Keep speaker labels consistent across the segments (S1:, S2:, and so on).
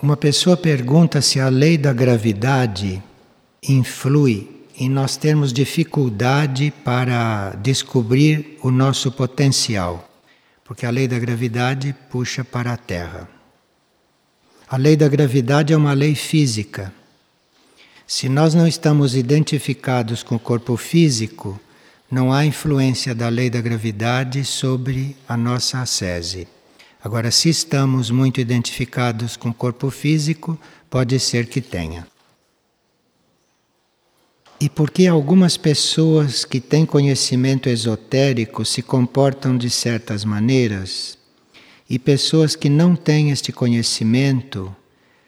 S1: Uma pessoa pergunta se a lei da gravidade influi em nós termos dificuldade para descobrir o nosso potencial, porque a lei da gravidade puxa para a Terra. A lei da gravidade é uma lei física. Se nós não estamos identificados com o corpo físico, não há influência da lei da gravidade sobre a nossa ascese. Agora, se estamos muito identificados com o corpo físico, pode ser que tenha. E por que algumas pessoas que têm conhecimento esotérico se comportam de certas maneiras e pessoas que não têm este conhecimento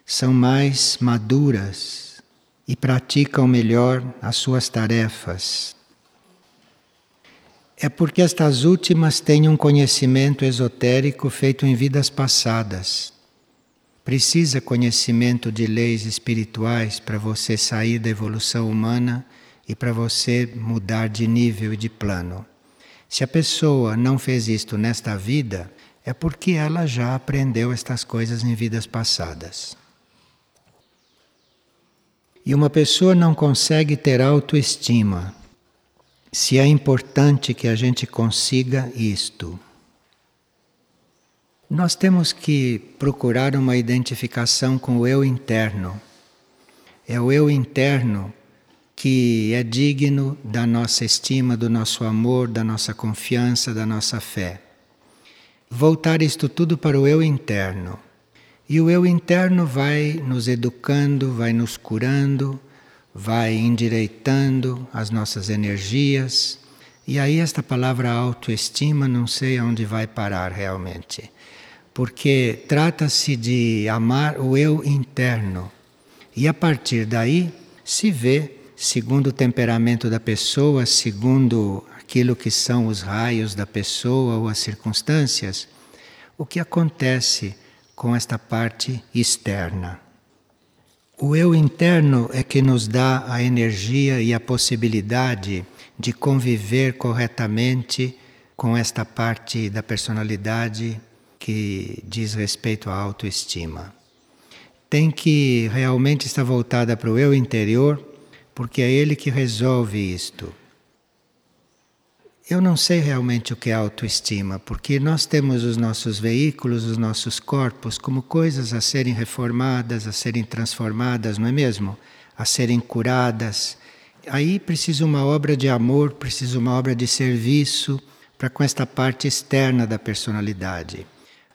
S1: são mais maduras e praticam melhor as suas tarefas? É porque estas últimas têm um conhecimento esotérico feito em vidas passadas. Precisa conhecimento de leis espirituais para você sair da evolução humana e para você mudar de nível e de plano. Se a pessoa não fez isto nesta vida, é porque ela já aprendeu estas coisas em vidas passadas. E uma pessoa não consegue ter autoestima se é importante que a gente consiga isto. Nós temos que procurar uma identificação com o eu interno. É o eu interno que é digno da nossa estima, do nosso amor, da nossa confiança, da nossa fé. Voltar isto tudo para o eu interno. E o eu interno vai nos educando, vai nos curando, vai endireitando as nossas energias. E aí, esta palavra autoestima, não sei aonde vai parar realmente. Porque trata-se de amar o eu interno. E a partir daí se vê, segundo o temperamento da pessoa, segundo aquilo que são os raios da pessoa ou as circunstâncias, o que acontece com esta parte externa. O eu interno é que nos dá a energia e a possibilidade de conviver corretamente com esta parte da personalidade que diz respeito à autoestima. Tem que realmente estar voltada para o eu interior, porque é ele que resolve isto. Eu não sei realmente o que é autoestima, porque nós temos os nossos veículos, os nossos corpos, como coisas a serem reformadas, a serem transformadas, não é mesmo? A serem curadas. Aí precisa uma obra de amor, precisa uma obra de serviço para com esta parte externa da personalidade.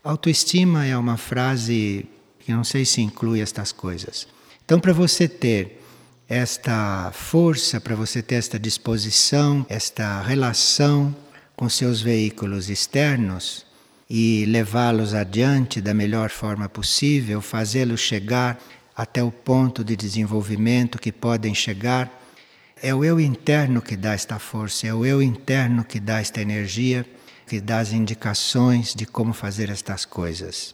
S1: Autoestima é uma frase que não sei se inclui estas coisas. Então, para você ter esta força, para você ter esta disposição, esta relação com seus veículos externos e levá-los adiante da melhor forma possível, fazê-los chegar até o ponto de desenvolvimento que podem chegar. É o eu interno que dá esta força, é o eu interno que dá esta energia, que dá as indicações de como fazer estas coisas.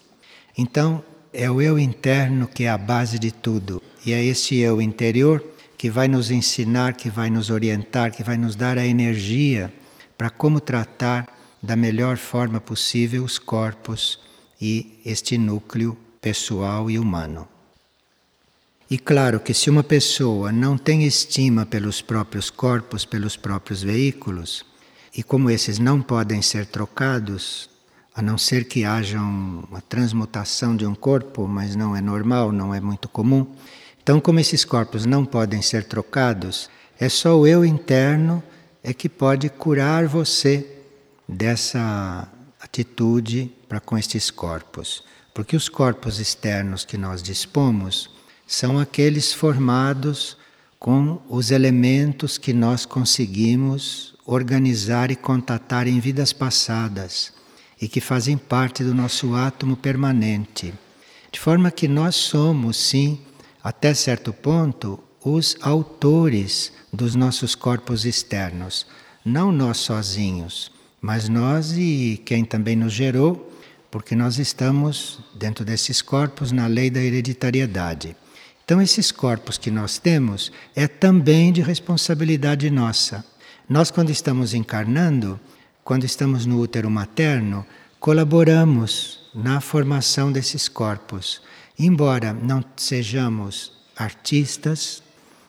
S1: Então, é o eu interno que é a base de tudo. E é esse eu interior que vai nos ensinar, que vai nos orientar, que vai nos dar a energia para como tratar da melhor forma possível os corpos e este núcleo pessoal e humano. E claro que se uma pessoa não tem estima pelos próprios corpos, pelos próprios veículos, e como esses não podem ser trocados, a não ser que haja uma transmutação de um corpo, mas não é normal, não é muito comum. Então, como esses corpos não podem ser trocados, é só o eu interno é que pode curar você dessa atitude para com estes corpos. Porque os corpos externos que nós dispomos são aqueles formados com os elementos que nós conseguimos organizar e contatar em vidas passadas e que fazem parte do nosso átomo permanente. De forma que nós somos, sim, até certo ponto, os autores dos nossos corpos externos. Não nós sozinhos, mas nós e quem também nos gerou, porque nós estamos dentro desses corpos na lei da hereditariedade. Então, esses corpos que nós temos é também de responsabilidade nossa. Nós, quando estamos encarnando, quando estamos no útero materno, colaboramos na formação desses corpos. Embora não sejamos artistas,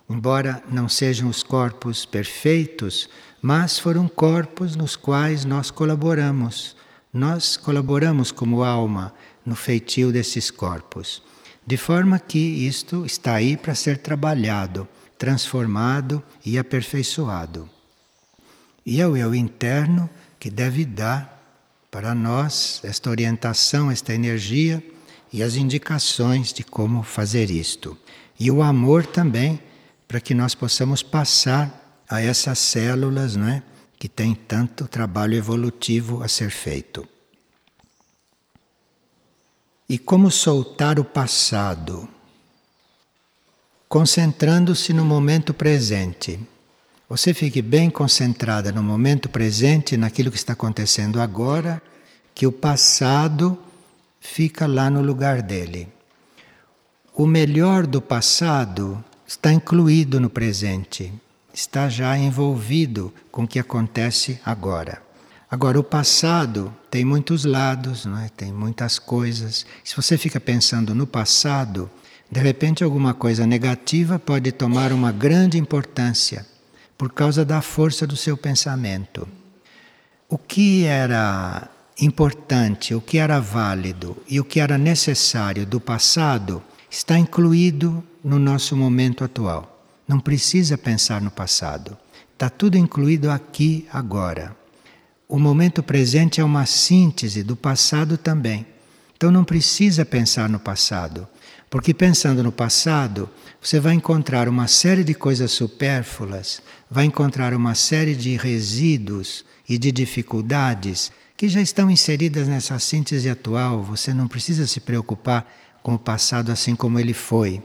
S1: embora não sejam os corpos perfeitos, mas foram corpos nos quais nós colaboramos. Nós colaboramos como alma no feitio desses corpos. De forma que isto está aí para ser trabalhado, transformado e aperfeiçoado. E o eu interno que deve dar para nós esta orientação, esta energia e as indicações de como fazer isto. E o amor também, para que nós possamos passar a essas células, não é? Que tem tanto trabalho evolutivo a ser feito. E como soltar o passado? Concentrando-se no momento presente. Você fique bem concentrada no momento presente, naquilo que está acontecendo agora, que o passado fica lá no lugar dele. O melhor do passado está incluído no presente, está já envolvido com o que acontece agora. Agora, o passado tem muitos lados, não é? tem muitas coisas. Se você fica pensando no passado, de repente alguma coisa negativa pode tomar uma grande importância por causa da força do seu pensamento. O que era importante, o que era válido e o que era necessário do passado está incluído no nosso momento atual. Não precisa pensar no passado. Está tudo incluído aqui, agora. O momento presente é uma síntese do passado também. Então não precisa pensar no passado, porque pensando no passado, você vai encontrar uma série de coisas supérfluas, vai encontrar uma série de resíduos e de dificuldades que já estão inseridas nessa síntese atual. Você não precisa se preocupar com o passado assim como ele foi,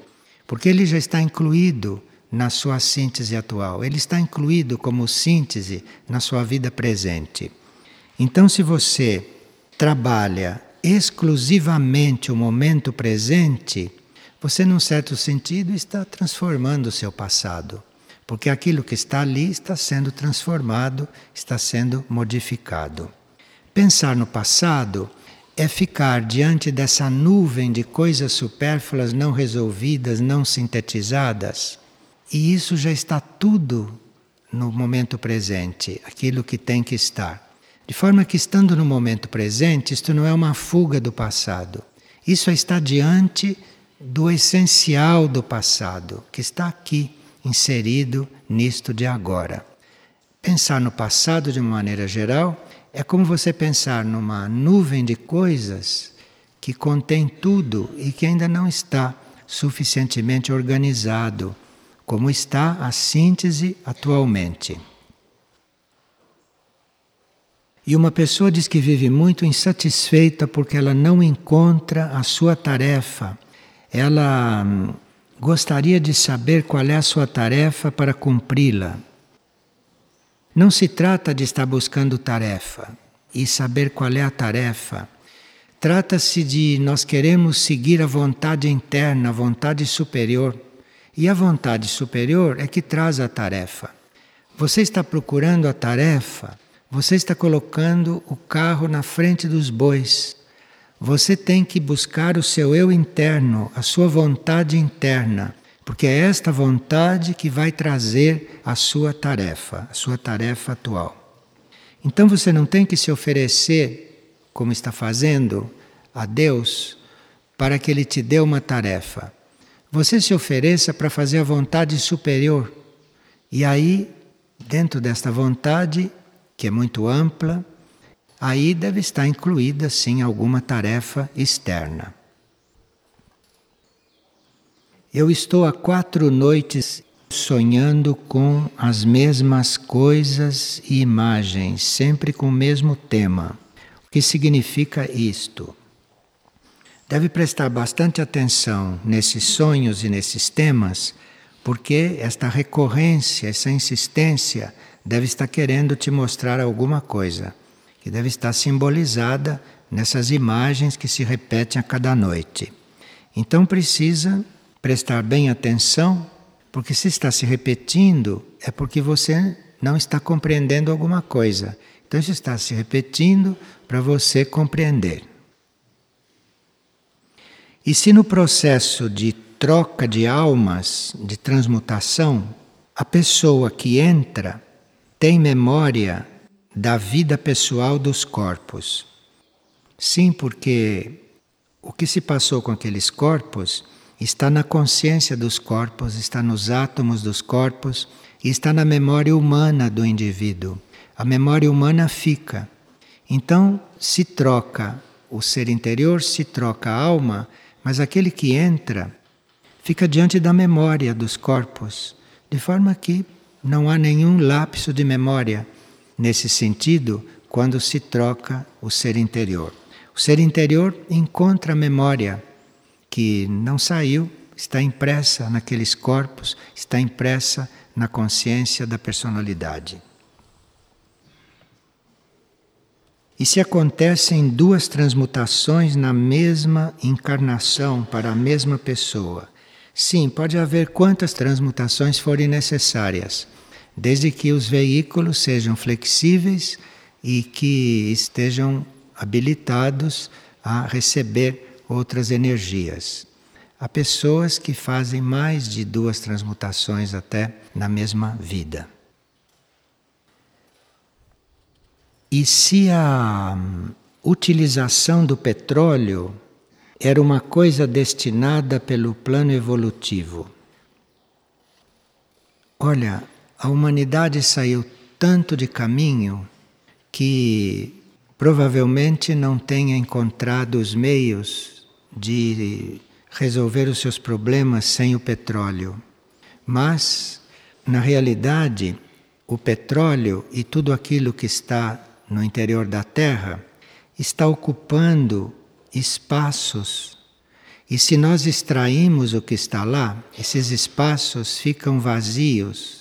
S1: porque ele já está incluído na sua síntese atual, ele está incluído como síntese na sua vida presente. Então, se você trabalha exclusivamente o momento presente, você, num certo sentido, está transformando o seu passado, porque aquilo que está ali está sendo transformado, está sendo modificado. Pensar no passado é ficar diante dessa nuvem de coisas supérfluas não resolvidas, não sintetizadas. E isso já está tudo no momento presente, aquilo que tem que estar. De forma que, estando no momento presente, isto não é uma fuga do passado. Isso está diante do essencial do passado, que está aqui, inserido nisto de agora. Pensar no passado de uma maneira geral é como você pensar numa nuvem de coisas que contém tudo e que ainda não está suficientemente organizado, como está a síntese atualmente. E uma pessoa diz que vive muito insatisfeita porque ela não encontra a sua tarefa. Ela hum, gostaria de saber qual é a sua tarefa para cumpri-la. Não se trata de estar buscando tarefa e saber qual é a tarefa. Trata-se de nós queremos seguir a vontade interna, a vontade superior. E a vontade superior é que traz a tarefa. Você está procurando a tarefa, você está colocando o carro na frente dos bois. Você tem que buscar o seu eu interno, a sua vontade interna porque é esta vontade que vai trazer a sua tarefa, a sua tarefa atual. Então você não tem que se oferecer, como está fazendo, a Deus para que Ele te dê uma tarefa. Você se ofereça para fazer a vontade superior. E aí, dentro desta vontade, que é muito ampla, aí deve estar incluída sim alguma tarefa externa. Eu estou há quatro noites sonhando com as mesmas coisas e imagens, sempre com o mesmo tema. O que significa isto? Deve prestar bastante atenção nesses sonhos e nesses temas, porque esta recorrência, essa insistência, deve estar querendo te mostrar alguma coisa, que deve estar simbolizada nessas imagens que se repetem a cada noite. Então precisa prestar bem atenção, porque se está se repetindo, é porque você não está compreendendo alguma coisa. Então, isso está se repetindo para você compreender. E se no processo de troca de almas, de transmutação, a pessoa que entra tem memória da vida pessoal dos corpos. Sim, porque o que se passou com aqueles corpos está na consciência dos corpos, está nos átomos dos corpos está na memória humana do indivíduo. A memória humana fica. Então se troca o ser interior, se troca a alma, mas aquele que entra fica diante da memória dos corpos, de forma que não há nenhum lapso de memória nesse sentido quando se troca o ser interior. O ser interior encontra a memória que não saiu, está impressa naqueles corpos, está impressa na consciência da personalidade. E se acontecem duas transmutações na mesma encarnação para a mesma pessoa? Sim, pode haver quantas transmutações forem necessárias desde que os veículos sejam flexíveis e que estejam habilitados a receber outras energias. Há pessoas que fazem mais de duas transmutações até na mesma vida. E se a utilização do petróleo era uma coisa destinada pelo plano evolutivo? Olha, a humanidade saiu tanto de caminho que provavelmente não tenha encontrado os meios de resolver os seus problemas sem o petróleo. Mas, na realidade, o petróleo e tudo aquilo que está no interior da Terra está ocupando espaços. E se nós extraímos o que está lá, esses espaços ficam vazios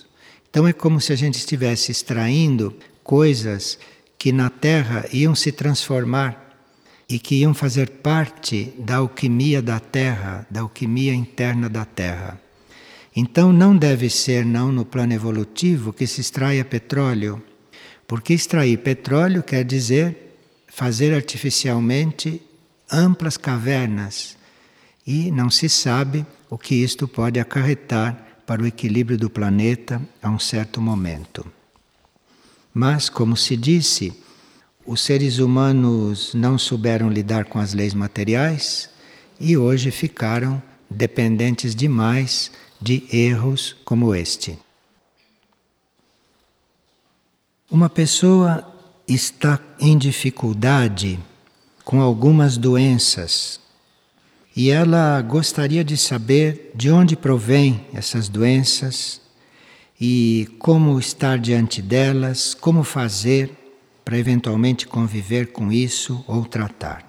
S1: então é como se a gente estivesse extraindo coisas que na Terra iam se transformar e que iam fazer parte da alquimia da Terra, da alquimia interna da Terra. Então não deve ser não no plano evolutivo que se extraia petróleo, porque extrair petróleo quer dizer fazer artificialmente amplas cavernas e não se sabe o que isto pode acarretar para o equilíbrio do planeta a um certo momento. Mas, como se disse, os seres humanos não souberam lidar com as leis materiais e hoje ficaram dependentes demais de erros como este. Uma pessoa está em dificuldade com algumas doenças e ela gostaria de saber de onde provém essas doenças e como estar diante delas, como fazer para eventualmente conviver com isso ou tratar.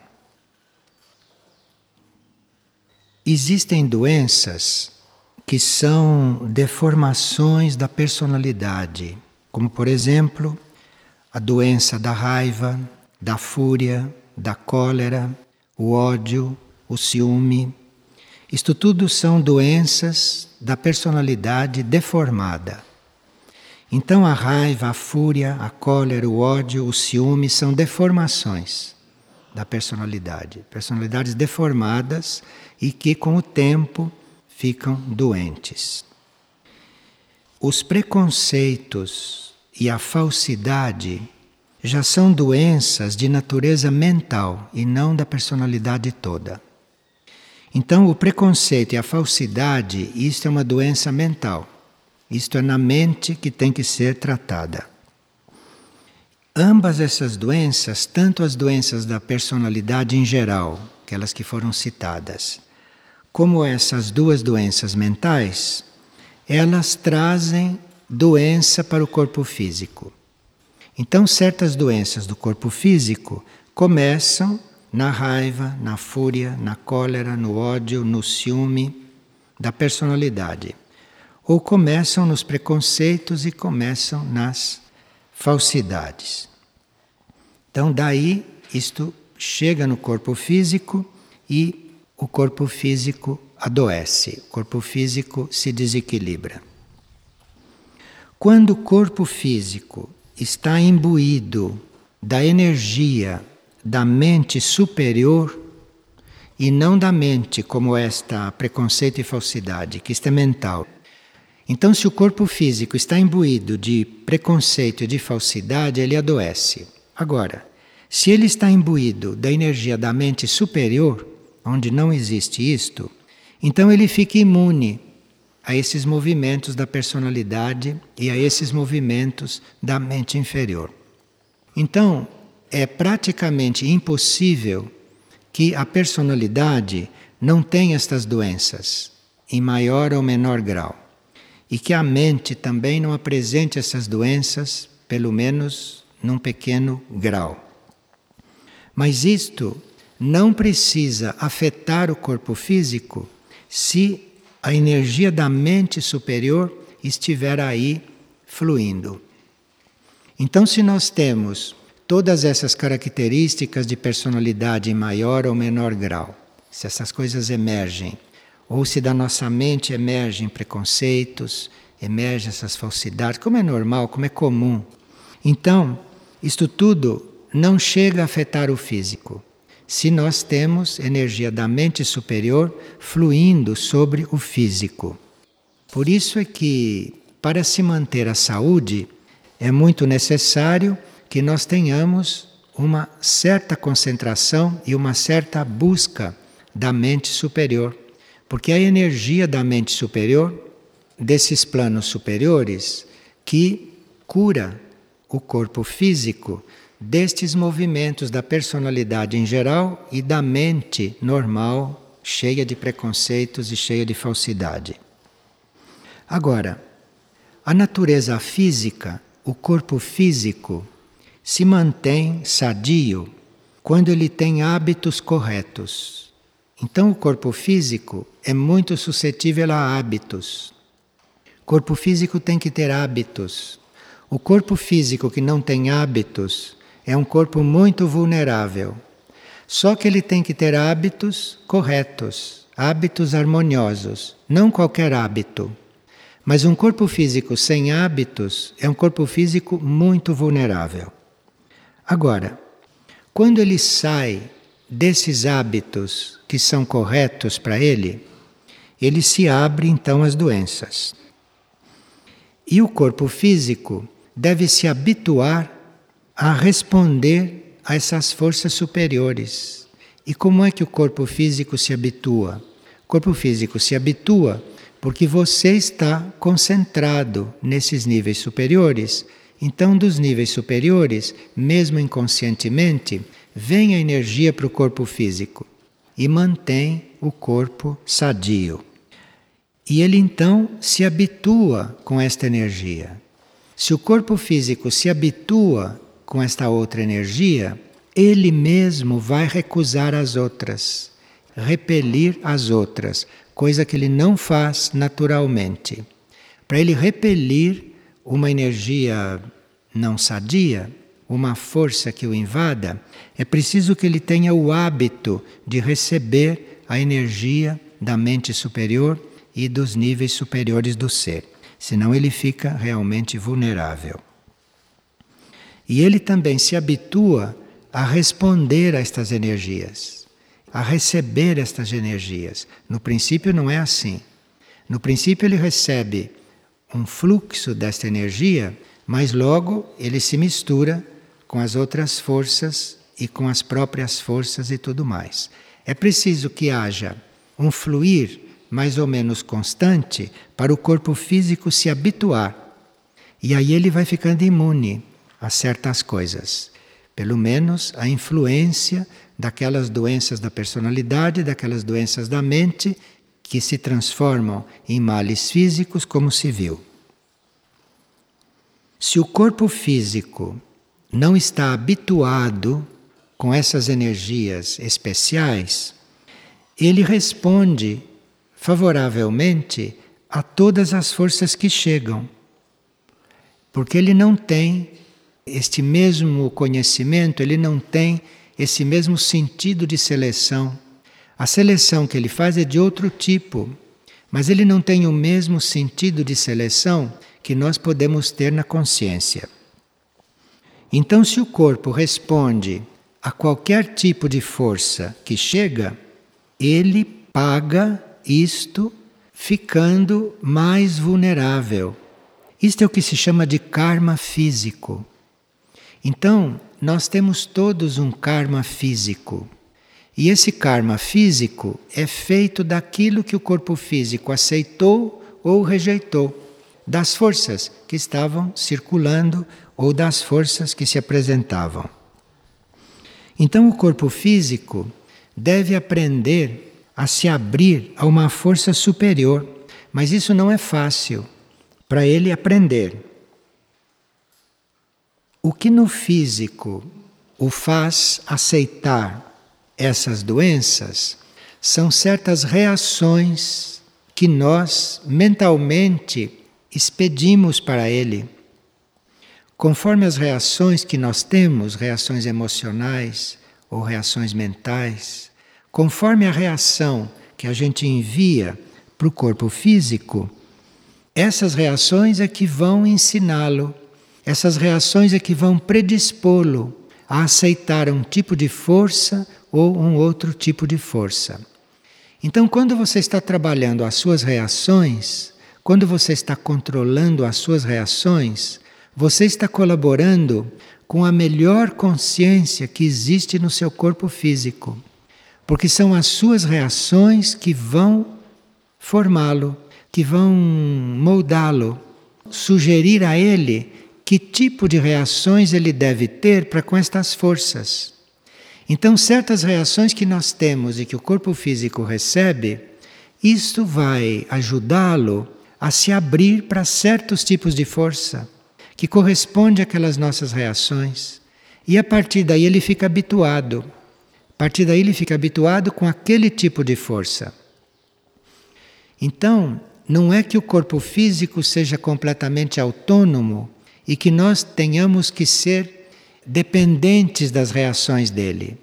S1: Existem doenças que são deformações da personalidade, como por exemplo, a doença da raiva, da fúria, da cólera, o ódio, o ciúme. Isto tudo são doenças da personalidade deformada. Então a raiva, a fúria, a cólera, o ódio, o ciúme são deformações da personalidade, personalidades deformadas e que com o tempo ficam doentes. Os preconceitos e a falsidade já são doenças de natureza mental e não da personalidade toda. Então, o preconceito e a falsidade, isto é uma doença mental. Isto é na mente que tem que ser tratada. Ambas essas doenças, tanto as doenças da personalidade em geral, aquelas que foram citadas, como essas duas doenças mentais, elas trazem doença para o corpo físico. Então, certas doenças do corpo físico começam na raiva, na fúria, na cólera, no ódio, no ciúme da personalidade. Ou começam nos preconceitos e começam nas falsidades. Então, daí, isto chega no corpo físico e o corpo físico adoece, o corpo físico se desequilibra. Quando o corpo físico está imbuído da energia da mente superior, e não da mente, como esta preconceito e falsidade, que isto é mental. Então, se o corpo físico está imbuído de preconceito e de falsidade, ele adoece. Agora, se ele está imbuído da energia da mente superior, onde não existe isto, então ele fica imune a esses movimentos da personalidade e a esses movimentos da mente inferior. Então, é praticamente impossível que a personalidade não tenha estas doenças, em maior ou menor grau e que a mente também não apresente essas doenças, pelo menos num pequeno grau. Mas isto não precisa afetar o corpo físico se a energia da mente superior estiver aí fluindo. Então, se nós temos todas essas características de personalidade em maior ou menor grau, se essas coisas emergem ou se da nossa mente emergem preconceitos, emergem essas falsidades, como é normal, como é comum. Então, isto tudo não chega a afetar o físico, se nós temos energia da mente superior fluindo sobre o físico. Por isso é que, para se manter a saúde, é muito necessário que nós tenhamos uma certa concentração e uma certa busca da mente superior. Porque a energia da mente superior, desses planos superiores, que cura o corpo físico destes movimentos da personalidade em geral e da mente normal, cheia de preconceitos e cheia de falsidade. Agora, a natureza física, o corpo físico, se mantém sadio quando ele tem hábitos corretos. Então, o corpo físico é muito suscetível a hábitos. O corpo físico tem que ter hábitos. O corpo físico que não tem hábitos é um corpo muito vulnerável. Só que ele tem que ter hábitos corretos, hábitos harmoniosos, não qualquer hábito. Mas um corpo físico sem hábitos é um corpo físico muito vulnerável. Agora, quando ele sai desses hábitos que são corretos para ele, ele se abre então às doenças. E o corpo físico deve se habituar a responder a essas forças superiores. E como é que o corpo físico se habitua? O corpo físico se habitua porque você está concentrado nesses níveis superiores. Então, dos níveis superiores, mesmo inconscientemente, vem a energia para o corpo físico e mantém o corpo sadio. E ele então se habitua com esta energia. Se o corpo físico se habitua com esta outra energia, ele mesmo vai recusar as outras, repelir as outras, coisa que ele não faz naturalmente. Para ele repelir uma energia não sadia, uma força que o invada, é preciso que ele tenha o hábito de receber a energia da mente superior e dos níveis superiores do ser. Senão ele fica realmente vulnerável. E ele também se habitua a responder a estas energias, a receber estas energias. No princípio não é assim. No princípio ele recebe um fluxo desta energia, mas logo ele se mistura com as outras forças e com as próprias forças e tudo mais. É preciso que haja um fluir mais ou menos constante para o corpo físico se habituar. E aí ele vai ficando imune a certas coisas. Pelo menos a influência daquelas doenças da personalidade, daquelas doenças da mente que se transformam em males físicos, como se viu. Se o corpo físico não está habituado com essas energias especiais, ele responde favoravelmente a todas as forças que chegam. Porque ele não tem este mesmo conhecimento, ele não tem esse mesmo sentido de seleção. A seleção que ele faz é de outro tipo, mas ele não tem o mesmo sentido de seleção que nós podemos ter na consciência. Então, se o corpo responde a qualquer tipo de força que chega, ele paga isto ficando mais vulnerável. Isto é o que se chama de karma físico. Então, nós temos todos um karma físico. E esse karma físico é feito daquilo que o corpo físico aceitou ou rejeitou, das forças que estavam circulando ou das forças que se apresentavam. Então, o corpo físico deve aprender a se abrir a uma força superior, mas isso não é fácil para ele aprender. O que no físico o faz aceitar essas doenças são certas reações que nós mentalmente expedimos para ele. Conforme as reações que nós temos, reações emocionais ou reações mentais, conforme a reação que a gente envia para o corpo físico, essas reações é que vão ensiná-lo, essas reações é que vão predispô-lo a aceitar um tipo de força ou um outro tipo de força. Então, quando você está trabalhando as suas reações, quando você está controlando as suas reações, você está colaborando com a melhor consciência que existe no seu corpo físico. Porque são as suas reações que vão formá-lo, que vão moldá-lo, sugerir a ele que tipo de reações ele deve ter para com estas forças. Então, certas reações que nós temos e que o corpo físico recebe, isto vai ajudá-lo a se abrir para certos tipos de força que corresponde àquelas nossas reações. E a partir daí ele fica habituado. A partir daí ele fica habituado com aquele tipo de força. Então, não é que o corpo físico seja completamente autônomo e que nós tenhamos que ser dependentes das reações dele.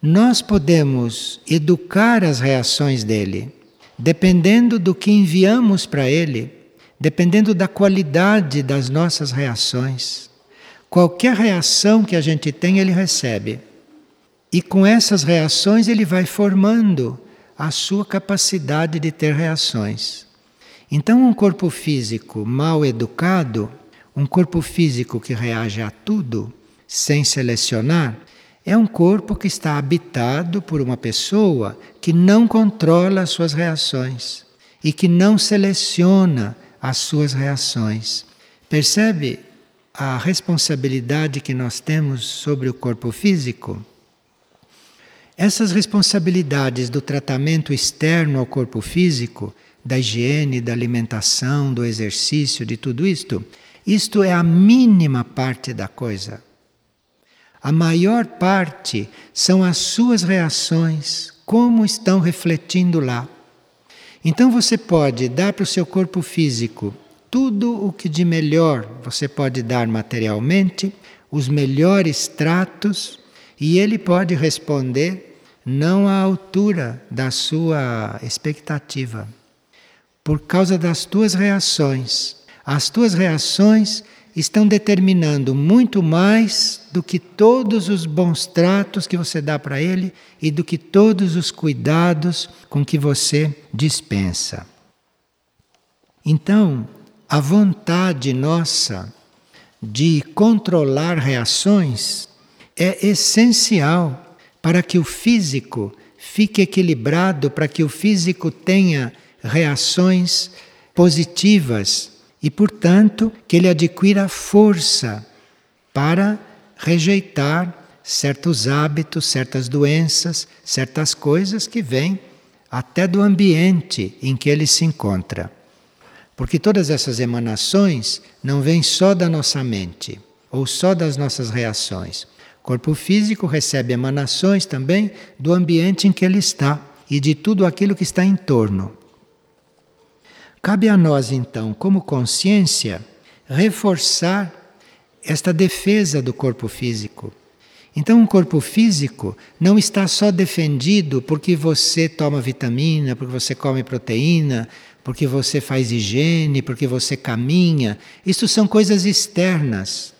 S1: Nós podemos educar as reações dele, dependendo do que enviamos para ele, dependendo da qualidade das nossas reações. Qualquer reação que a gente tem, ele recebe. E com essas reações, ele vai formando a sua capacidade de ter reações. Então, um corpo físico mal educado, um corpo físico que reage a tudo sem selecionar, é um corpo que está habitado por uma pessoa que não controla as suas reações e que não seleciona as suas reações. Percebe a responsabilidade que nós temos sobre o corpo físico? Essas responsabilidades do tratamento externo ao corpo físico da higiene, da alimentação, do exercício, de tudo isto, isto é a mínima parte da coisa. A maior parte são as suas reações, como estão refletindo lá. Então você pode dar para o seu corpo físico tudo o que de melhor você pode dar materialmente, os melhores tratos, e ele pode responder não à altura da sua expectativa por causa das tuas reações. As tuas reações estão determinando muito mais do que todos os bons tratos que você dá para ele e do que todos os cuidados com que você dispensa. Então, a vontade nossa de controlar reações é essencial para que o físico fique equilibrado, para que o físico tenha reações positivas e, portanto, que ele adquira força para rejeitar certos hábitos, certas doenças, certas coisas que vêm até do ambiente em que ele se encontra. Porque todas essas emanações não vêm só da nossa mente ou só das nossas reações. O corpo físico recebe emanações também do ambiente em que ele está e de tudo aquilo que está em torno. Cabe a nós, então, como consciência, reforçar esta defesa do corpo físico. Então, um corpo físico não está só defendido porque você toma vitamina, porque você come proteína, porque você faz higiene, porque você caminha. Isso são coisas externas.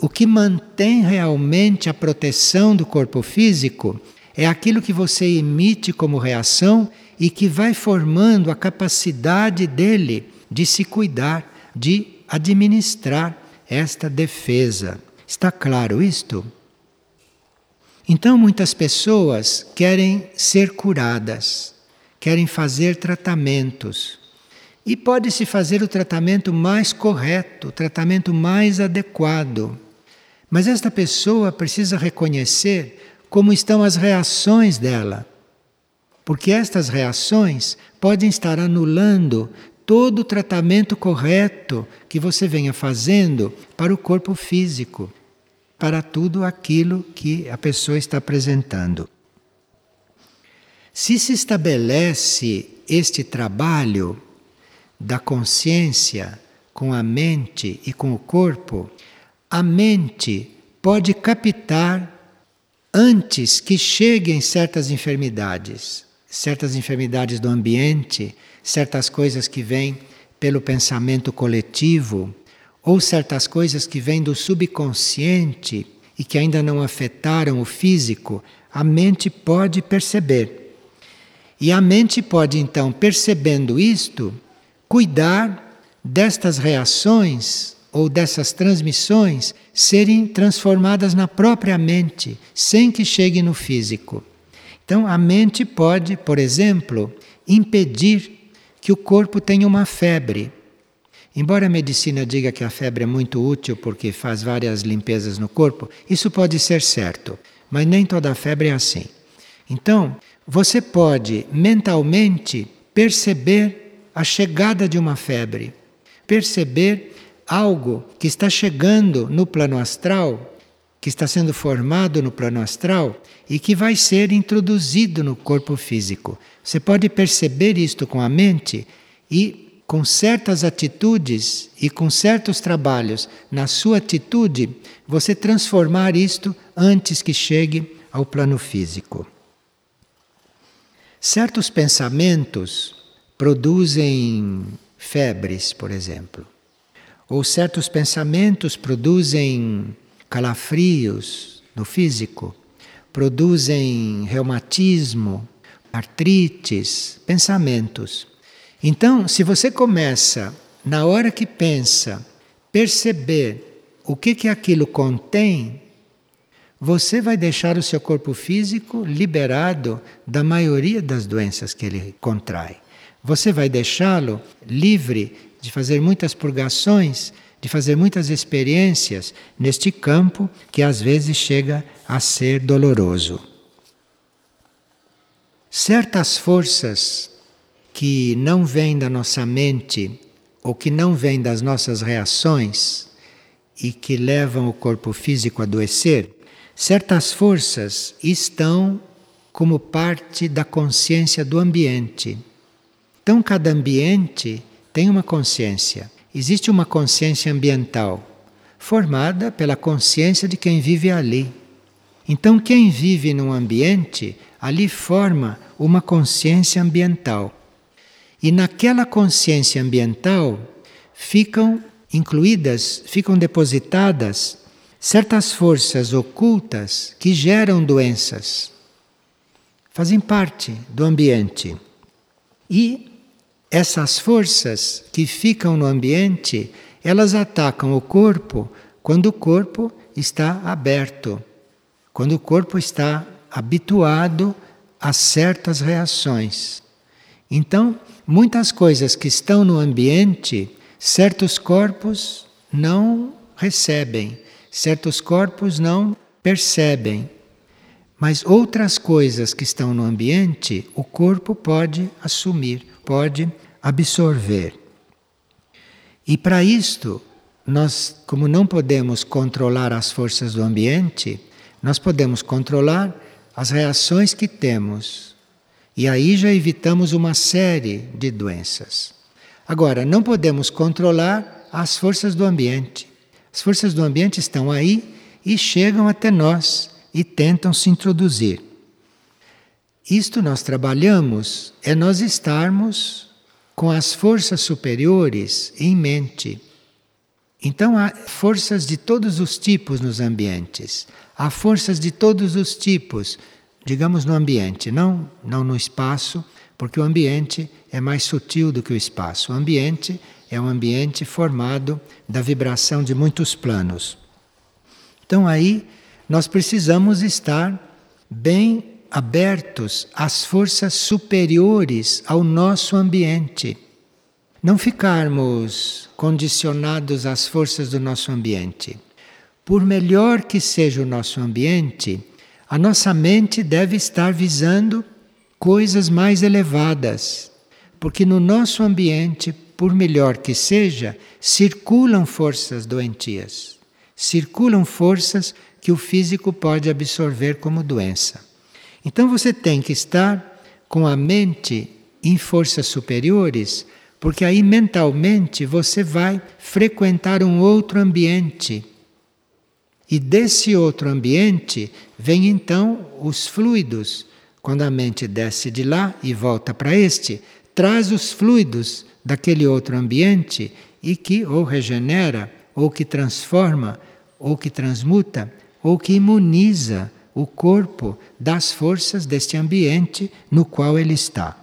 S1: O que mantém realmente a proteção do corpo físico é aquilo que você emite como reação e que vai formando a capacidade dele de se cuidar, de administrar esta defesa. Está claro isto? Então, muitas pessoas querem ser curadas, querem fazer tratamentos. E pode-se fazer o tratamento mais correto, o tratamento mais adequado. Mas esta pessoa precisa reconhecer como estão as reações dela. Porque estas reações podem estar anulando todo o tratamento correto que você venha fazendo para o corpo físico para tudo aquilo que a pessoa está apresentando. Se se estabelece este trabalho da consciência com a mente e com o corpo, a mente pode captar antes que cheguem certas enfermidades, certas enfermidades do ambiente, certas coisas que vêm pelo pensamento coletivo ou certas coisas que vêm do subconsciente e que ainda não afetaram o físico, a mente pode perceber. E a mente pode então, percebendo isto, cuidar destas reações ou dessas transmissões serem transformadas na própria mente, sem que chegue no físico. Então, a mente pode, por exemplo, impedir que o corpo tenha uma febre Embora a medicina diga que a febre é muito útil porque faz várias limpezas no corpo, isso pode ser certo, mas nem toda febre é assim. Então, você pode mentalmente perceber a chegada de uma febre, perceber algo que está chegando no plano astral, que está sendo formado no plano astral e que vai ser introduzido no corpo físico. Você pode perceber isto com a mente e com certas atitudes e com certos trabalhos na sua atitude, você transformar isto antes que chegue ao plano físico. Certos pensamentos produzem febres, por exemplo, ou certos pensamentos produzem calafrios no físico, produzem reumatismo, artrites, pensamentos. Então, se você começa, na hora que pensa, perceber o que, que aquilo contém, você vai deixar o seu corpo físico liberado da maioria das doenças que ele contrai. Você vai deixá-lo livre de fazer muitas purgações, de fazer muitas experiências neste campo que às vezes chega a ser doloroso. Certas forças que não vem da nossa mente ou que não vem das nossas reações e que levam o corpo físico a adoecer, certas forças estão como parte da consciência do ambiente. Então, cada ambiente tem uma consciência. Existe uma consciência ambiental formada pela consciência de quem vive ali. Então, quem vive num ambiente ali forma uma consciência ambiental. E naquela consciência ambiental ficam incluídas, ficam depositadas certas forças ocultas que geram doenças. Fazem parte do ambiente. E essas forças que ficam no ambiente, elas atacam o corpo quando o corpo está aberto, quando o corpo está habituado a certas reações. Então, muitas coisas que estão no ambiente, certos corpos não recebem, certos corpos não percebem. Mas outras coisas que estão no ambiente, o corpo pode assumir, pode absorver. E para isto, nós, como não podemos controlar as forças do ambiente, nós podemos controlar as reações que temos e aí já evitamos uma série de doenças. Agora, não podemos controlar as forças do ambiente. As forças do ambiente estão aí e chegam até nós e tentam se introduzir. Isto nós trabalhamos é nós estarmos com as forças superiores em mente. Então há forças de todos os tipos nos ambientes. Há forças de todos os tipos digamos no ambiente, não, não no espaço, porque o ambiente é mais sutil do que o espaço. O ambiente é um ambiente formado da vibração de muitos planos. Então aí nós precisamos estar bem abertos às forças superiores ao nosso ambiente. Não ficarmos condicionados às forças do nosso ambiente. Por melhor que seja o nosso ambiente, a nossa mente deve estar visando coisas mais elevadas, porque no nosso ambiente, por melhor que seja, circulam forças doentias, circulam forças que o físico pode absorver como doença. Então você tem que estar com a mente em forças superiores, porque aí mentalmente você vai frequentar um outro ambiente e desse outro ambiente vem então os fluidos. Quando a mente desce de lá e volta para este, traz os fluidos daquele outro ambiente e que ou regenera, ou que transforma, ou que transmuta, ou que imuniza o corpo das forças deste ambiente no qual ele está.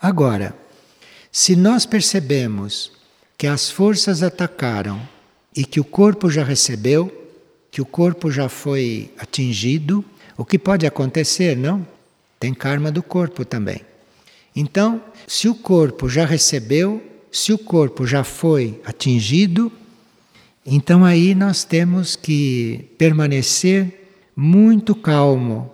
S1: Agora, se nós percebemos que as forças atacaram e que o corpo já recebeu, que o corpo já foi atingido, o que pode acontecer, não? Tem karma do corpo também. Então, se o corpo já recebeu, se o corpo já foi atingido, então aí nós temos que permanecer muito calmo,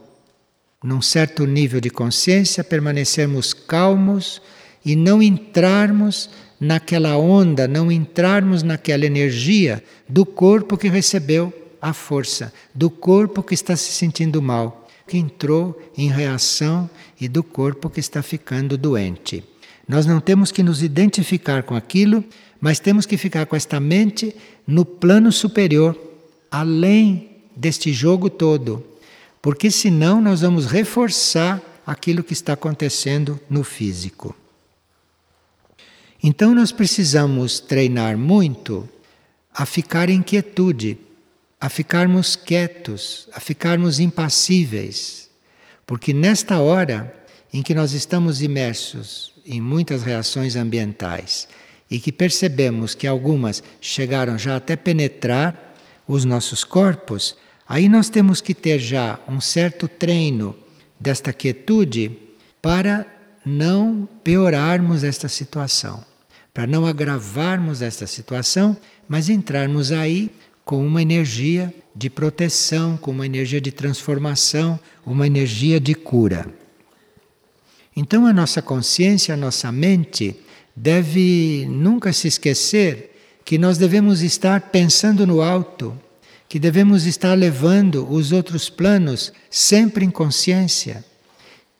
S1: num certo nível de consciência, permanecermos calmos e não entrarmos naquela onda, não entrarmos naquela energia do corpo que recebeu a força, do corpo que está se sentindo mal, que entrou em reação e do corpo que está ficando doente. Nós não temos que nos identificar com aquilo, mas temos que ficar com esta mente no plano superior, além deste jogo todo, porque senão nós vamos reforçar aquilo que está acontecendo no físico. Então nós precisamos treinar muito a ficar em quietude, a ficarmos quietos, a ficarmos impassíveis. Porque nesta hora em que nós estamos imersos em muitas reações ambientais e que percebemos que algumas chegaram já até penetrar os nossos corpos, aí nós temos que ter já um certo treino desta quietude para não piorarmos esta situação para não agravarmos esta situação, mas entrarmos aí com uma energia de proteção, com uma energia de transformação, uma energia de cura. Então a nossa consciência, a nossa mente deve nunca se esquecer que nós devemos estar pensando no alto, que devemos estar levando os outros planos sempre em consciência,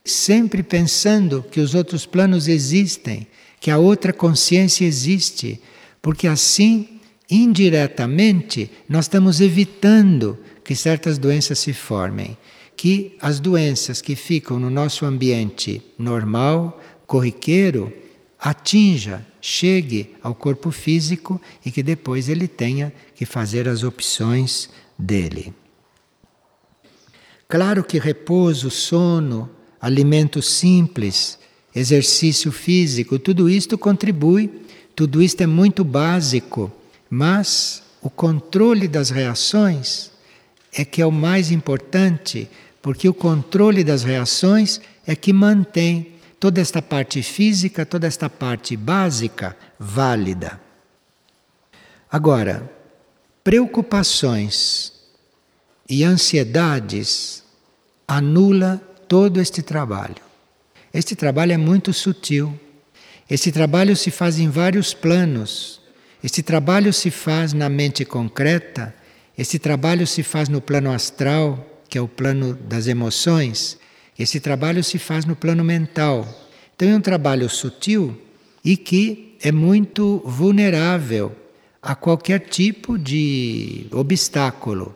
S1: sempre pensando que os outros planos existem, que a outra consciência existe, porque assim, indiretamente, nós estamos evitando que certas doenças se formem, que as doenças que ficam no nosso ambiente normal, corriqueiro, atinja, chegue ao corpo físico e que depois ele tenha que fazer as opções dele. Claro que repouso, sono, alimento simples, exercício físico, tudo isto contribui, tudo isto é muito básico, mas o controle das reações é que é o mais importante, porque o controle das reações é que mantém toda esta parte física, toda esta parte básica válida. Agora, preocupações e ansiedades anula todo este trabalho. Este trabalho é muito sutil. Este trabalho se faz em vários planos. Este trabalho se faz na mente concreta, este trabalho se faz no plano astral, que é o plano das emoções, esse trabalho se faz no plano mental. Então é um trabalho sutil e que é muito vulnerável a qualquer tipo de obstáculo.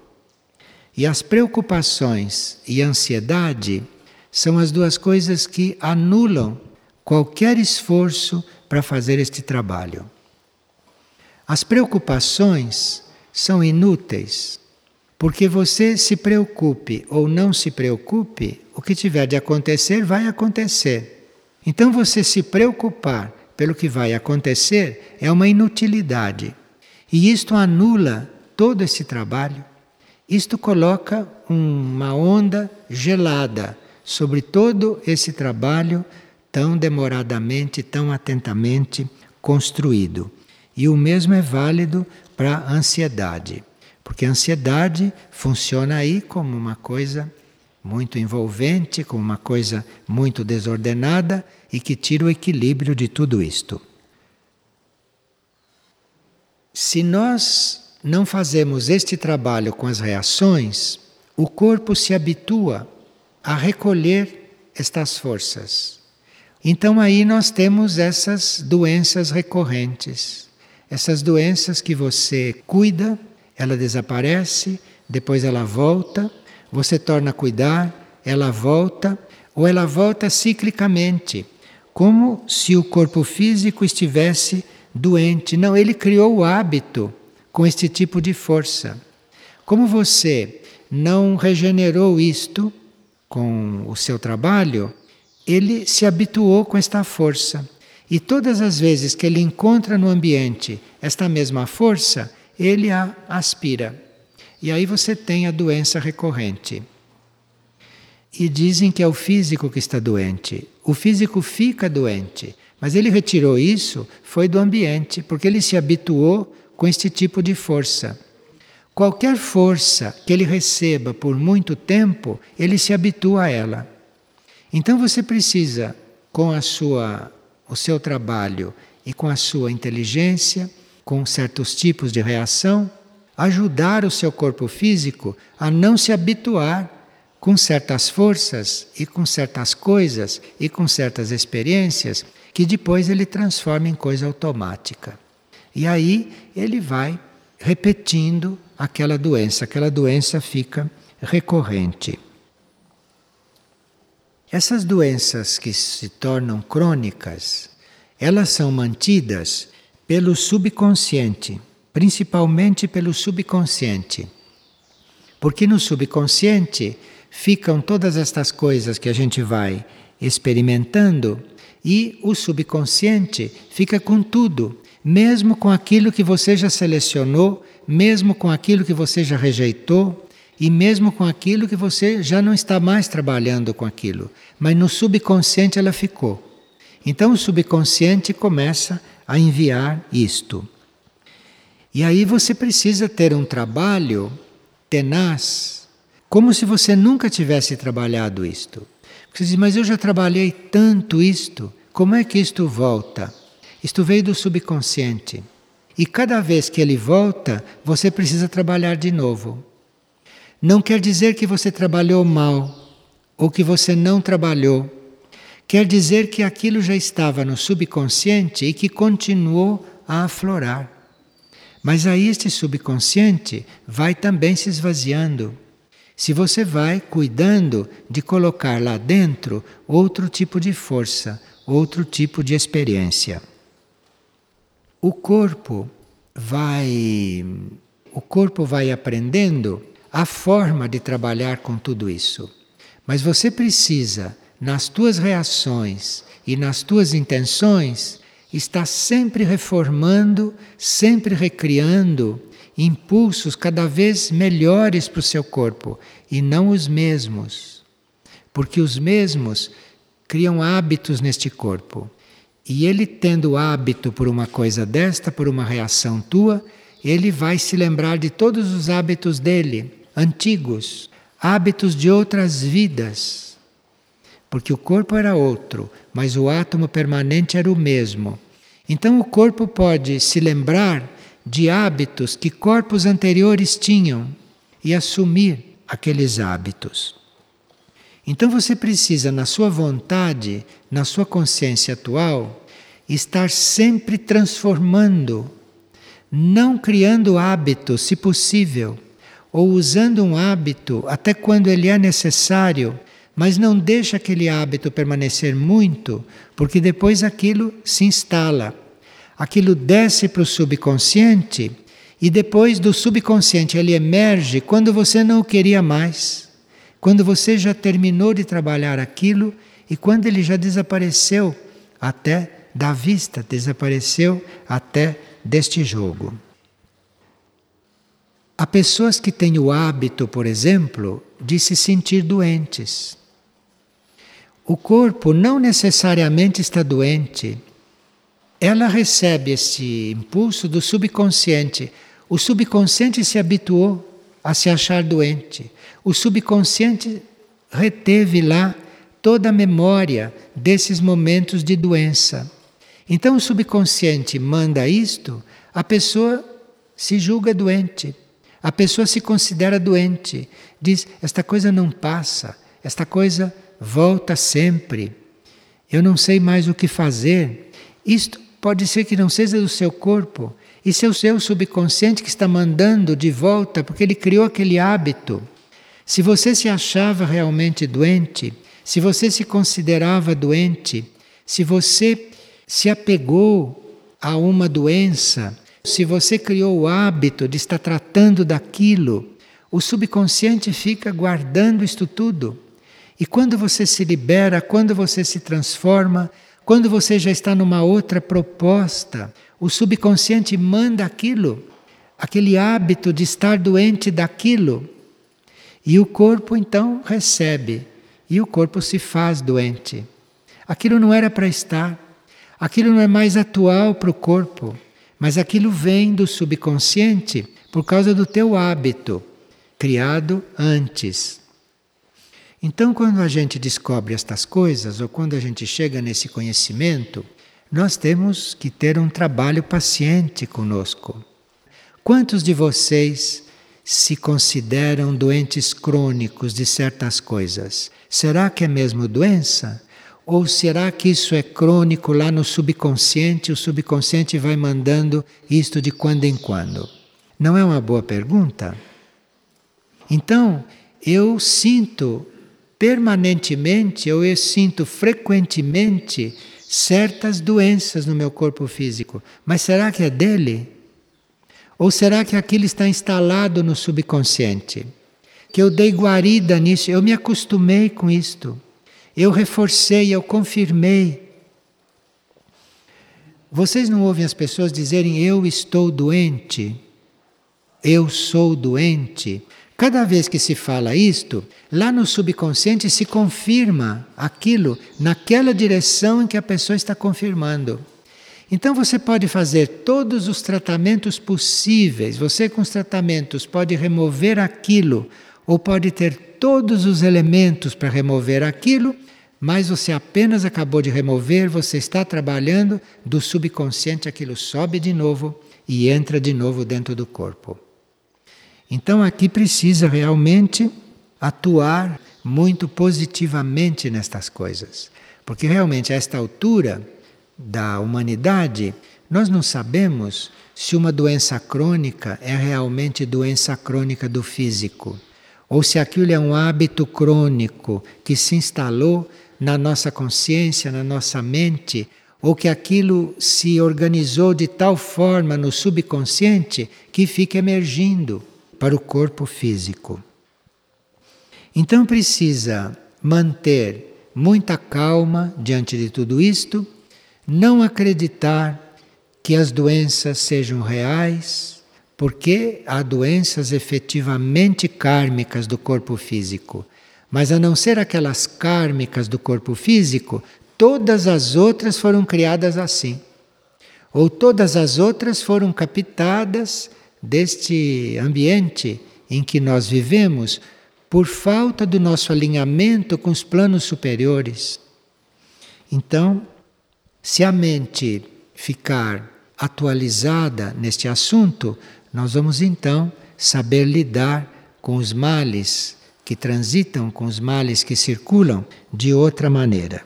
S1: E as preocupações e ansiedade são as duas coisas que anulam qualquer esforço para fazer este trabalho. As preocupações são inúteis, Porque você se preocupe ou não se preocupe, o que tiver de acontecer vai acontecer. Então você se preocupar pelo que vai acontecer é uma inutilidade. E isto anula todo esse trabalho. Isto coloca uma onda gelada sobre todo esse trabalho tão demoradamente, tão atentamente construído. E o mesmo é válido para a ansiedade, porque a ansiedade funciona aí como uma coisa muito envolvente, como uma coisa muito desordenada e que tira o equilíbrio de tudo isto. Se nós não fazemos este trabalho com as reações, o corpo se habitua a recolher estas forças. Então aí nós temos essas doenças recorrentes, essas doenças que você cuida, ela desaparece, depois ela volta, você torna a cuidar, ela volta, ou ela volta ciclicamente, como se o corpo físico estivesse doente. Não, ele criou o hábito com este tipo de força. Como você não regenerou isto com o seu trabalho, ele se habituou com esta força. E todas as vezes que ele encontra no ambiente esta mesma força, ele a aspira. E aí você tem a doença recorrente. E dizem que é o físico que está doente. O físico fica doente, mas ele retirou isso foi do ambiente, porque ele se habituou com este tipo de força. Qualquer força que ele receba por muito tempo, ele se habitua a ela. Então você precisa, com a sua, o seu trabalho e com a sua inteligência, com certos tipos de reação, ajudar o seu corpo físico a não se habituar com certas forças e com certas coisas e com certas experiências que depois ele transforma em coisa automática. E aí ele vai repetindo aquela doença, aquela doença fica recorrente. Essas doenças que se tornam crônicas, elas são mantidas pelo subconsciente, principalmente pelo subconsciente. Porque no subconsciente ficam todas estas coisas que a gente vai experimentando e o subconsciente fica com tudo, mesmo com aquilo que você já selecionou, mesmo com aquilo que você já rejeitou, e mesmo com aquilo que você já não está mais trabalhando com aquilo, mas no subconsciente ela ficou. Então o subconsciente começa a enviar isto. E aí você precisa ter um trabalho tenaz, como se você nunca tivesse trabalhado isto. Você diz, mas eu já trabalhei tanto isto, como é que isto volta? Isto veio do subconsciente. E cada vez que ele volta, você precisa trabalhar de novo. Não quer dizer que você trabalhou mal ou que você não trabalhou. Quer dizer que aquilo já estava no subconsciente e que continuou a aflorar. Mas aí este subconsciente vai também se esvaziando. Se você vai cuidando de colocar lá dentro outro tipo de força, outro tipo de experiência. O corpo vai o corpo vai aprendendo a forma de trabalhar com tudo isso. Mas você precisa, nas tuas reações e nas tuas intenções, estar sempre reformando, sempre recriando impulsos cada vez melhores para o seu corpo e não os mesmos. Porque os mesmos criam hábitos neste corpo. E ele tendo hábito por uma coisa desta, por uma reação tua, ele vai se lembrar de todos os hábitos dele antigos, hábitos de outras vidas. Porque o corpo era outro, mas o átomo permanente era o mesmo. Então o corpo pode se lembrar de hábitos que corpos anteriores tinham e assumir aqueles hábitos. Então você precisa, na sua vontade, na sua consciência atual, estar sempre transformando, não criando hábitos, se possível, ou usando um hábito até quando ele é necessário, mas não deixa aquele hábito permanecer muito, porque depois aquilo se instala. Aquilo desce para o subconsciente E depois do subconsciente ele emerge quando você não o queria mais, quando você já terminou de trabalhar aquilo e quando ele já desapareceu até da vista, desapareceu até deste jogo. Há pessoas que têm o hábito, por exemplo, de se sentir doentes. O corpo não necessariamente está doente. Ela recebe esse impulso do subconsciente. O subconsciente se habituou a se achar doente. O subconsciente reteve lá toda a memória desses momentos de doença. Então o subconsciente manda isto, a pessoa se julga doente. A pessoa se considera doente, diz: esta coisa não passa, esta coisa volta sempre. Eu não sei mais o que fazer. Isto pode ser que não seja do seu corpo, isso é o seu subconsciente que está mandando de volta, porque ele criou aquele hábito. Se você se achava realmente doente, se você se considerava doente, se você se apegou a uma doença, se você criou o hábito de estar tratando daquilo, o subconsciente fica guardando isto tudo. E quando você se libera, quando você se transforma, quando você já está numa outra proposta, o subconsciente manda aquilo, aquele hábito de estar doente daquilo. E o corpo então recebe, e o corpo se faz doente. Aquilo não era para estar, aquilo não é mais atual para o corpo. Mas aquilo vem do subconsciente por causa do teu hábito, criado antes. Então, quando a gente descobre estas coisas, ou quando a gente chega nesse conhecimento, nós temos que ter um trabalho paciente conosco. Quantos de vocês se consideram doentes crônicos de certas coisas? Será que é mesmo doença? Ou será que isso é crônico lá no subconsciente? O subconsciente vai mandando isto de quando em quando? Não é uma boa pergunta? Então, eu sinto permanentemente, ou eu sinto frequentemente certas doenças no meu corpo físico. Mas será que é dele? Ou será que aquilo está instalado no subconsciente? Que eu dei guarida nisso, eu me acostumei com isto. Eu reforcei, eu confirmei. Vocês não ouvem as pessoas dizerem eu estou doente? Eu sou doente? Cada vez que se fala isto, lá no subconsciente se confirma aquilo naquela direção em que a pessoa está confirmando. Então você pode fazer todos os tratamentos possíveis, você com os tratamentos pode remover aquilo, ou pode ter todos os elementos para remover aquilo, mas você apenas acabou de remover, você está trabalhando do subconsciente, aquilo sobe de novo e entra de novo dentro do corpo. Então aqui precisa realmente atuar muito positivamente nestas coisas, porque realmente a esta altura da humanidade nós não sabemos se uma doença crônica é realmente doença crônica do físico ou se aquilo é um hábito crônico que se instalou na nossa consciência, na nossa mente, ou que aquilo se organizou de tal forma no subconsciente que fica emergindo para o corpo físico. Então precisa manter muita calma diante de tudo isto, não acreditar que as doenças sejam reais, porque há doenças efetivamente kármicas do corpo físico. Mas a não ser aquelas kármicas do corpo físico, todas as outras foram criadas assim. Ou todas as outras foram captadas deste ambiente em que nós vivemos por falta do nosso alinhamento com os planos superiores. Então, se a mente ficar atualizada neste assunto, nós vamos então saber lidar com os males que transitam com os males que circulam de outra maneira.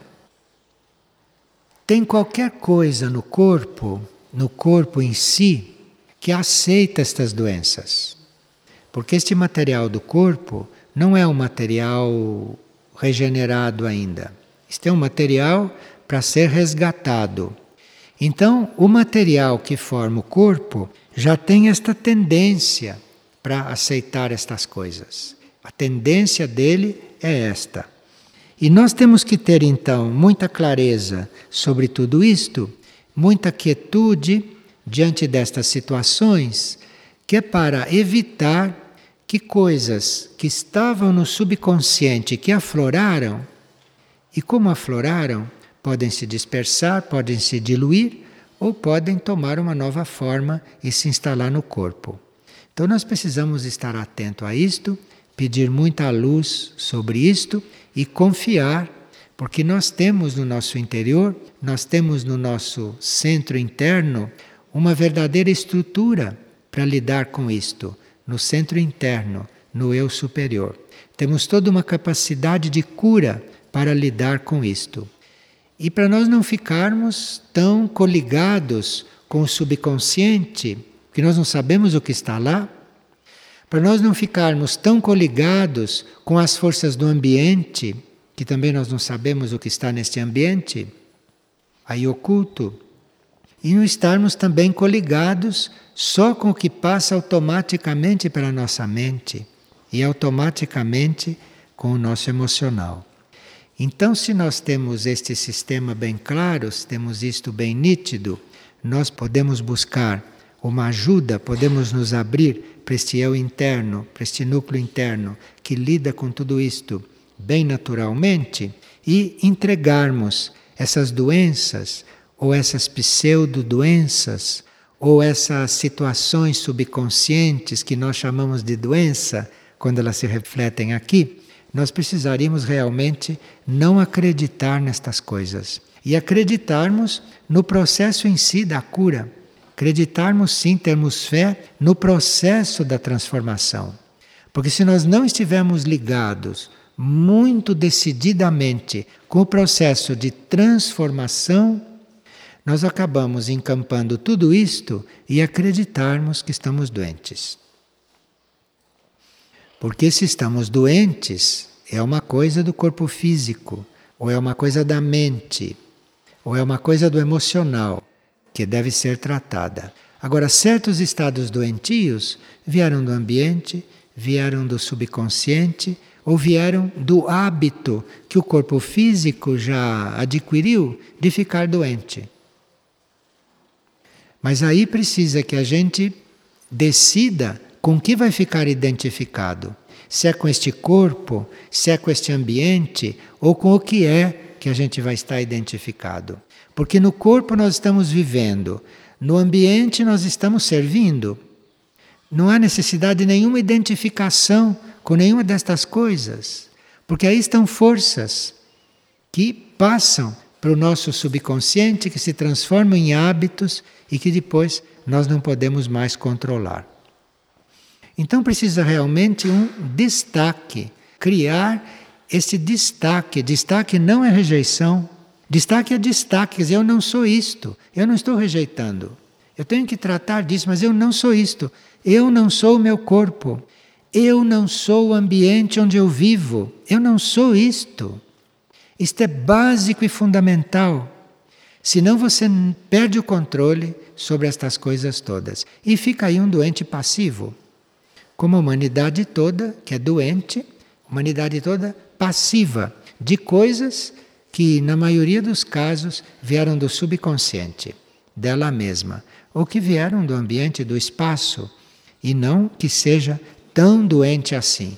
S1: Tem qualquer coisa no corpo, no corpo em si, que aceita estas doenças. Porque este material do corpo não é um material regenerado ainda. Este é um material para ser resgatado. Então, o material que forma o corpo já tem esta tendência para aceitar estas coisas. A tendência dele é esta. E nós temos que ter então muita clareza sobre tudo isto, muita quietude diante destas situações, que é para evitar que coisas que estavam no subconsciente, que afloraram, e como afloraram, podem se dispersar, podem se diluir ou podem tomar uma nova forma e se instalar no corpo. Então nós precisamos estar atento a isto, pedir muita luz sobre isto e confiar, porque nós temos no nosso interior, nós temos no nosso centro interno uma verdadeira estrutura para lidar com isto, no centro interno, no eu superior. Temos toda uma capacidade de cura para lidar com isto. E para nós não ficarmos tão coligados com o subconsciente, que nós não sabemos o que está lá, para nós não ficarmos tão coligados com as forças do ambiente, que também nós não sabemos o que está neste ambiente, aí oculto, e não estarmos também coligados só com o que passa automaticamente pela nossa mente e automaticamente com o nosso emocional. Então, se nós temos este sistema bem claro, se temos isto bem nítido, nós podemos buscar uma ajuda, podemos nos abrir para este eu interno, para este núcleo interno que lida com tudo isto bem naturalmente e entregarmos essas doenças ou essas pseudo-doenças ou essas situações subconscientes que nós chamamos de doença, quando elas se refletem aqui, nós precisaríamos realmente não acreditar nestas coisas e acreditarmos no processo em si da cura. Acreditarmos sim, termos fé no processo da transformação. Porque se nós não estivermos ligados muito decididamente com o processo de transformação, nós acabamos encampando tudo isto e acreditarmos que estamos doentes. Porque se estamos doentes, é uma coisa do corpo físico, ou é uma coisa da mente, ou é uma coisa do emocional, que deve ser tratada. Agora, certos estados doentios vieram do ambiente, vieram do subconsciente, ou vieram do hábito que o corpo físico já adquiriu de ficar doente. Mas aí precisa que a gente decida com que vai ficar identificado? Se é com este corpo, se é com este ambiente, ou com o que é que a gente vai estar identificado. Porque no corpo nós estamos vivendo, no ambiente nós estamos servindo. Não há necessidade de nenhuma identificação com nenhuma destas coisas, porque aí estão forças que passam para o nosso subconsciente, que se transformam em hábitos e que depois nós não podemos mais controlar. Então precisa realmente um destaque, criar esse destaque. Destaque não é rejeição. Destaque é destaque, quer dizer, eu não sou isto, eu não estou rejeitando. Eu tenho que tratar disso, mas eu não sou isto. Eu não sou o meu corpo. Eu não sou o ambiente onde eu vivo. Eu não sou isto. Isto é básico e fundamental. Senão você perde o controle sobre estas coisas todas e fica aí um doente passivo como a humanidade toda, que é doente, humanidade toda passiva de coisas que, na maioria dos casos, vieram do subconsciente, dela mesma, ou que vieram do ambiente do espaço, e não que seja tão doente assim.